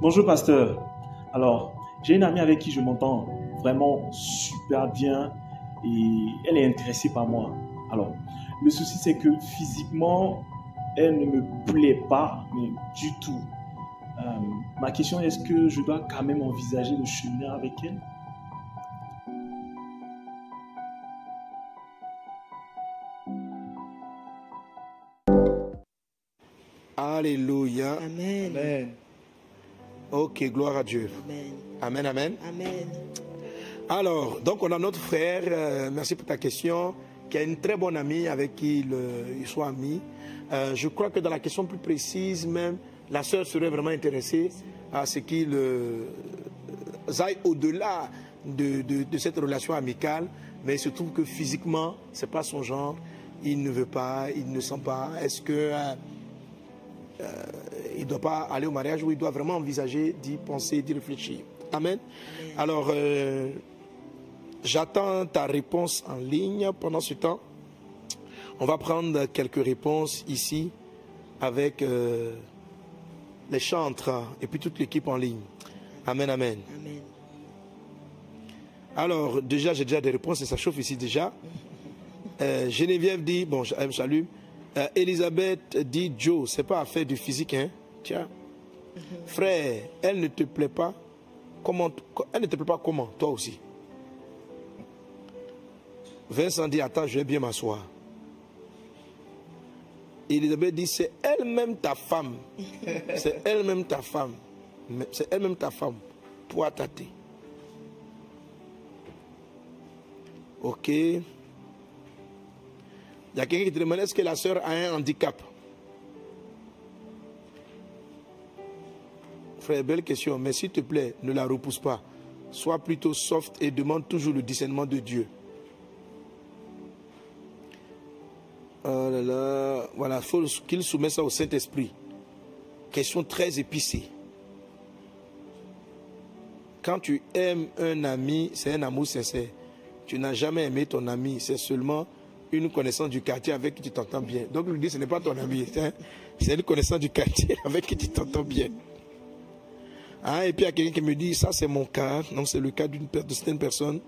Bonjour pasteur. Alors, j'ai une amie avec qui je m'entends vraiment super bien et elle est intéressée par moi. Alors, le souci c'est que physiquement, elle ne me plaît pas, du tout. Euh, ma question est, est-ce que je dois quand même envisager de cheminer avec elle? Alléluia. Amen. Amen. Ok, gloire à Dieu. Amen. Amen, amen. Amen. Alors, donc on a notre frère, euh, merci pour ta question, qui a une très bonne amie avec qui il, euh, il soit ami. Euh, je crois que dans la question plus précise même, la sœur serait vraiment intéressée à ce qu'il euh, aille au-delà de, de- de cette relation amicale, mais il se trouve que physiquement, c'est pas son genre, il ne veut pas, il ne sent pas. Est-ce que il ne doit pas aller au mariage ou il doit vraiment envisager d'y penser, d'y réfléchir Amen. Alors, euh, j'attends ta réponse en ligne. Pendant ce temps, on va prendre quelques réponses ici avec euh, les chantres et puis toute l'équipe en ligne. Amen, amen. Amen. Alors, déjà, j'ai déjà des réponses et ça chauffe ici déjà. Euh, Geneviève dit, bon, je- elle me salue. Euh, Elisabeth dit, Joe, c'est pas affaire du physique, hein. Tiens. Frère, elle ne te plaît pas. Comment, elle ne te plaît pas comment Toi aussi? Vincent dit, attends, je vais bien m'asseoir. Elisabeth dit, c'est elle-même ta femme. C'est elle-même ta femme. C'est elle-même ta femme pour tâter. Ok. Il y a quelqu'un qui te demande est-ce que la sœur a un handicap? Frère, belle question, mais s'il te plaît, ne la repousse pas. Sois plutôt soft et demande toujours le discernement de Dieu. Oh là là, voilà, il faut qu'il soumette ça au Saint-Esprit. Question très épicée. Quand tu aimes un ami, c'est un amour sincère. Tu n'as jamais aimé ton ami, c'est seulement une connaissance du quartier avec qui tu t'entends bien. Donc, lui dit, ce n'est pas ton ami, c'est une connaissance du quartier avec qui tu t'entends bien. Hein, et puis, il y a quelqu'un qui me dit, ça c'est mon cas, donc c'est le cas d'une de certaines personnes.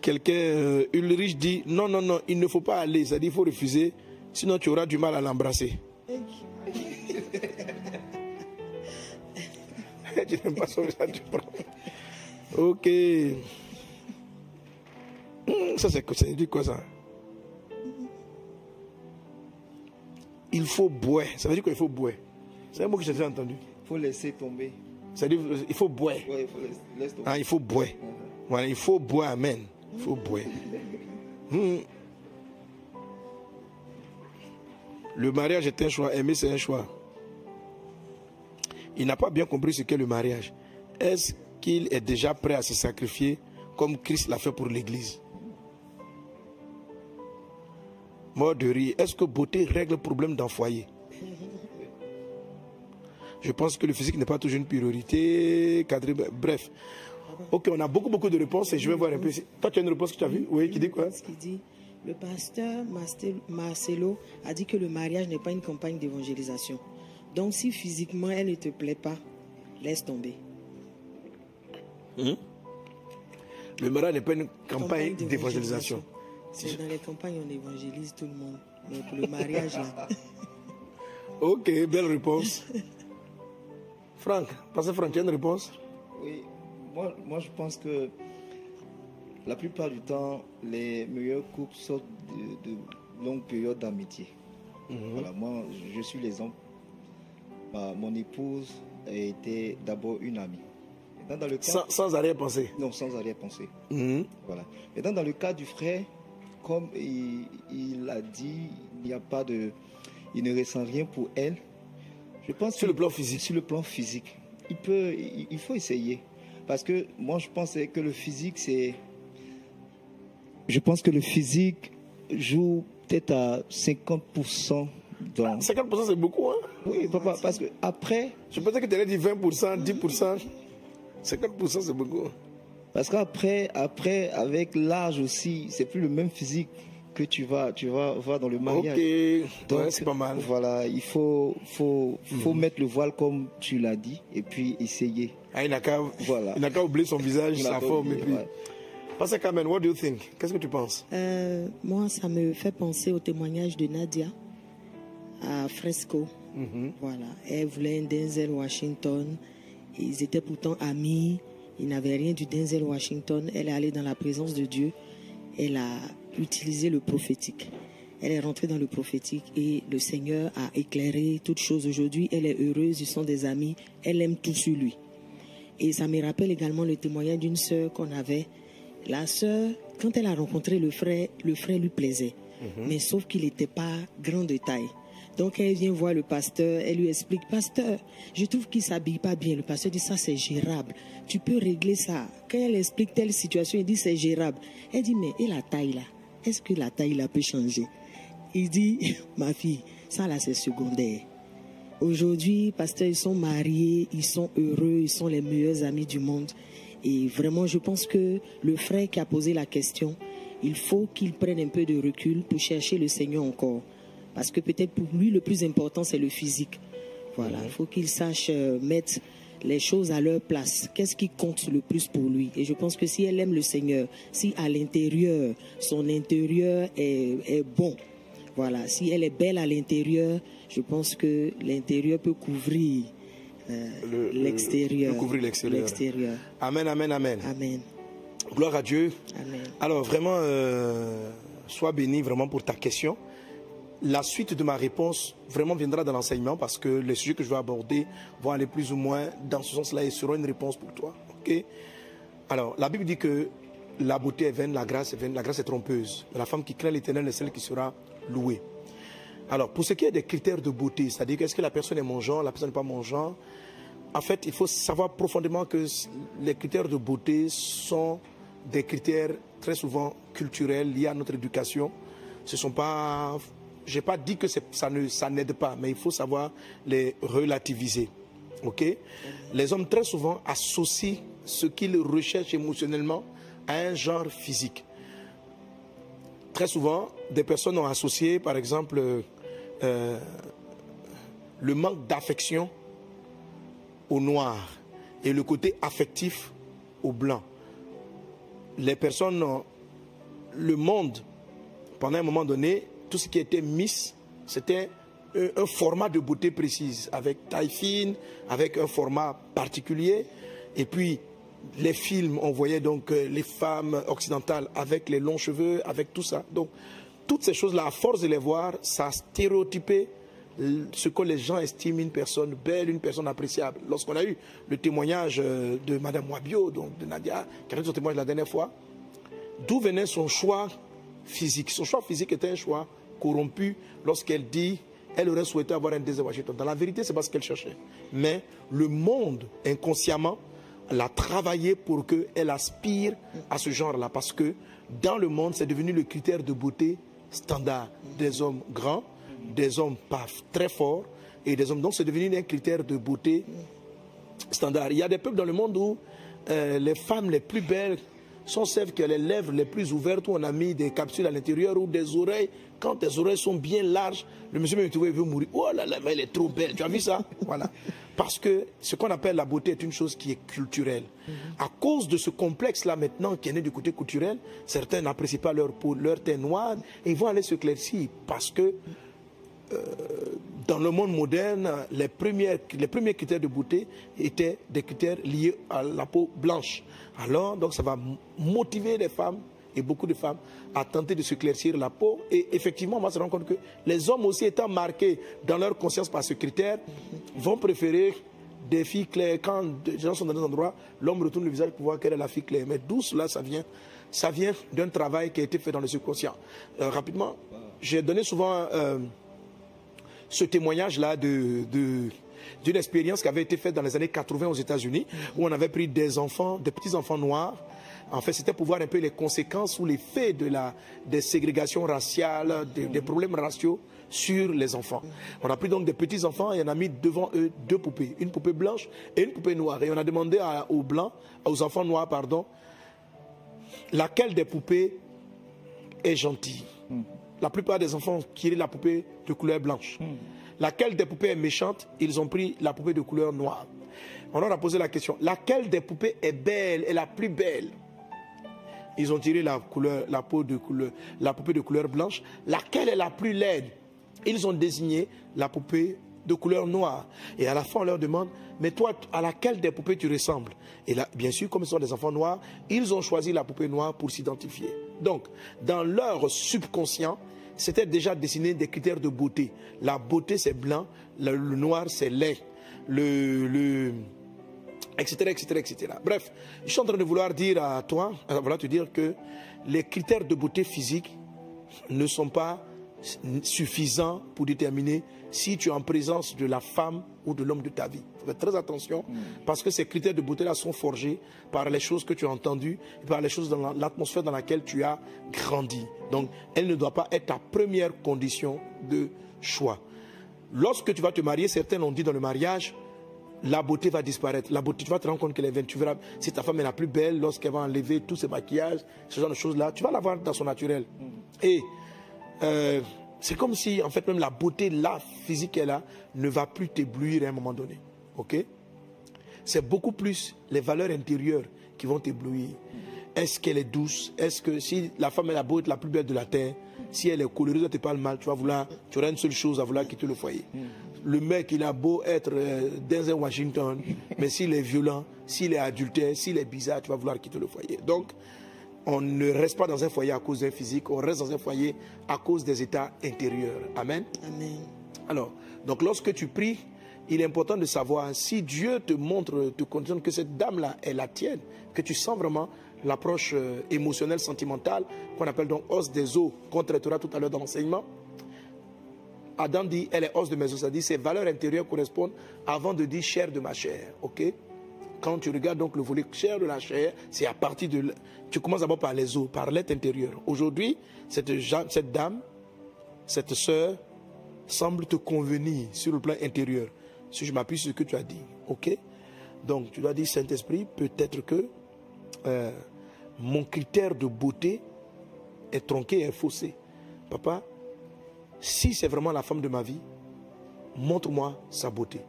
Quelqu'un, euh, Ulrich dit, non, non, non, il ne faut pas aller, c'est-à-dire il faut refuser, sinon tu auras du mal à l'embrasser. tu n'aimes pas ça, ça tu prends. Ok. Ça, c'est quoi ça dit quoi ça? Il faut boire. Ça veut dire qu'il faut boire? C'est un mot que j'ai déjà entendu. Il faut laisser tomber. Ça veut dire il faut boire. Ouais, il faut laisser, laisse tomber. Ah, il faut boire. Voilà, il faut boire, amen. Il faut boire. Hmm. Le mariage est un choix, aimer c'est un choix. Il n'a pas bien compris ce qu'est le mariage. Est-ce qu'il est déjà prêt à se sacrifier comme Christ l'a fait pour l'Église? Mort de rire. Est-ce que beauté règle le problème d'un foyer? Je pense que le physique n'est pas toujours une priorité. cadré- Bref. Ok, on a beaucoup, beaucoup de réponses et je vais voir un peu. Toi, tu as une réponse que tu as vue? Oui, qui dit quoi? Dit, le pasteur Marcelo a dit que le mariage n'est pas une campagne d'évangélisation. Donc, si physiquement elle ne te plaît pas, laisse tomber. Le mariage n'est pas une campagne d'évangélisation. C'est dans les campagnes on évangélise tout le monde. Mais pour le mariage, là, Ok, belle réponse. Franck, passez Franck, tu as une réponse? Oui, moi, moi je pense que la plupart du temps, les meilleurs couples sortent de, de longues périodes d'amitié. Voilà, moi, je- suis l'exemple. Ma- mon épouse a été d'abord une amie. Dans le cas, sans, sans arrière-pensée. non, sans arrière-pensée. Mhm. Voilà. Maintenant, dans le cas du frère, comme il, il a dit, il n'y a pas de, il ne ressent rien pour elle. Je pense Sur le plan physique. Sur le plan physique, il peut, il, il faut essayer, parce que moi je pense que le physique c'est, je pense que le physique joue peut-être à 50% dans. 50% c'est beaucoup, hein Oui, papa, parce que après, Je pensais que tu allais dire 20%, 10%. 50% c'est beaucoup. Parce qu'après, après, avec l'âge aussi, c'est plus le même physique que tu vas, tu vas voir dans le mariage. Ok, Donc, c'est pas mal. Voilà, il faut, faut, faut Mhm. mettre le voile comme tu l'as dit et puis essayer. Ah, il n'a qu'à Voilà. il n'a qu'à oublier son visage, sa forme. Et oublié, puis... ouais. Pasteur Carmen, what do you think? Qu'est-ce que tu penses? Euh, moi, ça me fait penser au témoignage de Nadia à Fresco. Mhm. Voilà, elle voulait un Denzel Washington. Ils étaient pourtant amis. Ils n'avaient rien du Denzel Washington. Elle est allée dans la présence de Dieu. Elle a utilisé le prophétique. Elle est rentrée dans le prophétique et le Seigneur a éclairé toutes choses. Aujourd'hui, elle est heureuse. Ils sont des amis. Elle aime tout sur lui. Et ça me rappelle également le témoignage d'une sœur qu'on avait. La sœur, quand elle a rencontré le frère, le frère lui plaisait. Mais sauf qu'il n'était pas grand de taille. Donc elle vient voir le pasteur, elle lui explique, pasteur, je trouve qu'il s'habille pas bien. Le pasteur dit, ça c'est gérable. Tu peux régler ça. Quand elle explique telle situation, il dit, c'est gérable. Elle dit, mais et la taille là? Est-ce que la taille là peut changer? Il dit, ma fille, ça là c'est secondaire. Aujourd'hui, pasteur, ils sont mariés, ils sont heureux, ils sont les meilleurs amis du monde. Et vraiment, je pense que le frère qui a posé la question, il faut qu'il prenne un peu de recul pour chercher le Seigneur encore. Parce que peut-être pour lui, le plus important, c'est le physique. Voilà, il faut qu'il sache euh, mettre les choses à leur place. Qu'est-ce qui compte le plus pour lui? Et je pense que si elle aime le Seigneur, si à l'intérieur, son intérieur est, est bon, voilà, si elle est belle à l'intérieur, je pense que l'intérieur peut couvrir euh, Le- le- l'extérieur. couvrir l'extérieur. L'extérieur. Amen, amen, amen. Amen. Gloire à Dieu. Amen. Alors vraiment, euh, sois béni vraiment pour ta question. La suite de ma réponse vraiment viendra dans l'enseignement parce que les sujets que je vais aborder vont aller plus ou moins dans ce sens-là et seront une réponse pour toi. Ok? Alors, la Bible dit que la beauté est vaine, la grâce est la grâce est trompeuse. La femme qui craint l'éternel est celle qui sera louée. Alors, pour ce qui est des critères de beauté, c'est-à-dire est-ce que la personne est mon genre, la personne n'est pas mon genre, en fait, il faut savoir profondément que les critères de beauté sont des critères très souvent culturels liés à notre éducation. Ce sont pas, j'ai pas dit que ça ne, ça n'aide pas, mais il faut savoir les relativiser. Les hommes très souvent associent ce qu'ils recherchent émotionnellement à un genre physique. Très souvent, des personnes ont associé, par exemple, euh, le manque d'affection au noir et le côté affectif au blanc. Les personnes, le monde, pendant un moment donné, tout ce qui était Miss, c'était un, un format de beauté précise, avec taille fine, avec un format particulier. Et puis, les films, on voyait donc euh, les femmes occidentales avec les longs cheveux, avec tout ça. Donc, toutes ces choses-là, à force de les voir, ça a stéréotypé ce que les gens estiment une personne belle, une personne appréciable. Lorsqu'on a eu le témoignage euh, de Madame Wabio, donc de Nadia, qui a fait son témoignage la dernière fois, d'où venait son choix physique Son choix physique était un choix corrompu lorsqu'elle dit elle aurait souhaité avoir un Washington. Dans la vérité, c'est pas ce qu'elle cherchait. Mais le monde, inconsciemment, l'a travaillé pour qu'elle aspire à ce genre-là. Parce que dans le monde, c'est devenu le critère de beauté standard des hommes grands, des hommes très forts et des hommes. Donc c'est devenu un critère de beauté standard. Il y a des peuples dans le monde où euh, les femmes les plus belles sont celles qui ont les lèvres les plus ouvertes, où on a mis des capsules à l'intérieur, ou des oreilles. Quand tes oreilles sont bien larges, le monsieur me trouve, il veut mourir. Oh là là, mais elle est trop belle. Tu as vu ça? Voilà. Parce que ce qu'on appelle la beauté est une chose qui est culturelle. À cause de ce complexe-là maintenant qui est né du côté culturel, certains n'apprécient pas leur peau, leur teint noir, et ils vont aller s'éclaircir parce que dans le monde moderne, les, les premiers critères de beauté étaient des critères liés à la peau blanche. Alors, donc, ça va motiver les femmes et beaucoup de femmes à tenter de s'éclaircir la peau. Et effectivement, on va se rendre compte que les hommes aussi étant marqués dans leur conscience par ce critère, vont préférer des filles claires. Quand des gens sont dans un endroit, l'homme retourne le visage pour voir quelle est la fille claire. Mais d'où cela, ça vient Ça vient d'un travail qui a été fait dans le subconscient. Euh, rapidement, j'ai donné souvent... Euh, ce témoignage-là d'une expérience qui avait été faite dans les années 80 aux États-Unis, où on avait pris des enfants, des petits-enfants noirs. En fait, c'était pour voir un peu les conséquences ou les faits de la, des ségrégations raciales, des, problèmes raciaux sur les enfants. On a pris donc des petits-enfants et on a mis devant eux deux poupées, une poupée blanche et une poupée noire. Et on a demandé aux blancs, aux enfants noirs, pardon, laquelle des poupées est gentille La plupart des enfants ont tiré la poupée de couleur blanche. Laquelle des poupées est méchante? Ils ont pris la poupée de couleur noire. On leur a posé la question laquelle des poupées est belle, est la plus belle? Ils ont tiré la, couleur, la, peau de couleur, la poupée de couleur blanche. Laquelle est la plus laide? Ils ont désigné la poupée de couleur noire. Et à la fin, on leur demande Mais toi, à laquelle des poupées tu ressembles? Et là, bien sûr, comme ce sont des enfants noirs, ils ont choisi la poupée noire pour s'identifier. Donc, dans leur subconscient, c'était déjà dessiné des critères de beauté. La beauté, c'est blanc, le, noir, c'est lait, le, etc., etc., etc. Bref, je suis en train de vouloir dire à toi, euh, voilà, te dire que les critères de beauté physique ne sont pas suffisants pour déterminer si tu es en présence de la femme ou de l'homme de ta vie. Faut faire très attention mm. parce que ces critères de beauté-là sont forgés par les choses que tu as entendues, par les choses dans l'atmosphère dans laquelle tu as grandi. Donc, elle ne doit pas être ta première condition de choix. Lorsque tu vas te marier, certains l'ont dit dans le mariage, la beauté va disparaître. La beauté, tu vas te rendre compte qu'elle est verras, si ta femme est la plus belle, lorsqu'elle va enlever tous ses maquillages, ce genre de choses-là, tu vas la voir dans son naturel. Mm. Et euh, c'est comme si, en fait, même la beauté, là, physique qu'elle a, ne va plus t'éblouir à un moment donné. OK? C'est beaucoup plus les valeurs intérieures qui vont t'éblouir. Est-ce qu'elle est douce? Est-ce que si la femme est la beauté la plus belle de la terre, si elle est colorée, elle te parle mal, tu vas vouloir, tu auras une seule chose à vouloir quitter le foyer. Le mec, il a beau être euh, Denzel Washington, mais s'il est violent, s'il est adultère, s'il est bizarre, tu vas vouloir quitter le foyer. Donc, on ne reste pas dans un foyer à cause d'un physique, on reste dans un foyer à cause des états intérieurs. Amen. Amen. Alors, donc lorsque tu pries, il est important de savoir si Dieu te montre, te conditionne que cette dame-là est la tienne, que tu sens vraiment l'approche euh, émotionnelle, sentimentale, qu'on appelle donc os des os, qu'on traitera tout à l'heure dans l'enseignement. Adam dit, elle est os de mes os, ça dit, ses valeurs intérieures correspondent avant de dire chair de ma chair. Ok? Quand tu regardes donc le volet chair de la chair, c'est à partir de... Tu commences d'abord par les os, par l'être intérieur. Aujourd'hui, cette, dame, cette sœur, semble te convenir sur le plan intérieur. Si je m'appuie sur ce que tu as dit, ok? Donc tu dois dire, Saint-Esprit, peut-être que euh, mon critère de beauté est tronqué et faussé. Papa, si c'est vraiment la femme de ma vie, montre-moi sa beauté.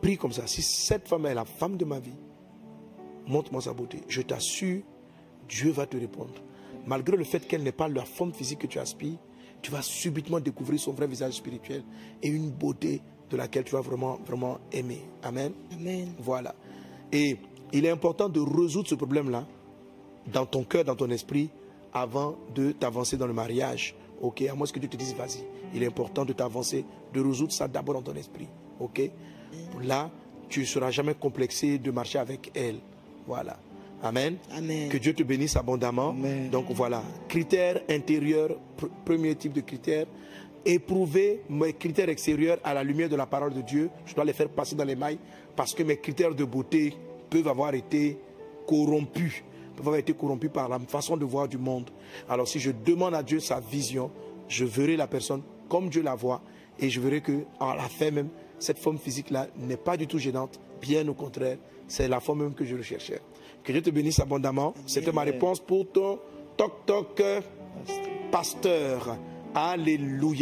Prie comme ça. Si cette femme est la femme de ma vie, montre-moi sa beauté. Je t'assure, Dieu va te répondre. Malgré le fait qu'elle n'est pas la forme physique que tu aspires, tu vas subitement découvrir son vrai visage spirituel et une beauté de laquelle tu vas vraiment, vraiment aimer. Amen. Amen. Voilà. Et il est important de résoudre ce problème-là dans ton cœur, dans ton esprit, avant de t'avancer dans le mariage. Ok, à moins que Dieu te dise, vas-y. Il est important de t'avancer, de résoudre ça d'abord dans ton esprit. Ok? Là, tu ne seras jamais complexé de marcher avec elle. Voilà. Amen. Amen. Que Dieu te bénisse abondamment. Donc voilà, critères intérieurs, premier type de critères. Éprouver mes critères extérieurs à la lumière de la parole de Dieu. Je dois les faire passer dans les mailles parce que mes critères de beauté peuvent avoir été corrompus, peuvent avoir été corrompus par la façon de voir du monde. Alors si je demande à Dieu sa vision, je verrai la personne comme Dieu la voit et je verrai que à la fin même, cette forme physique-là n'est pas du tout gênante. Bien au contraire, c'est la forme même que je recherchais. Que Dieu te bénisse abondamment. C'était ma réponse pour ton toc-toc pasteur. Alléluia.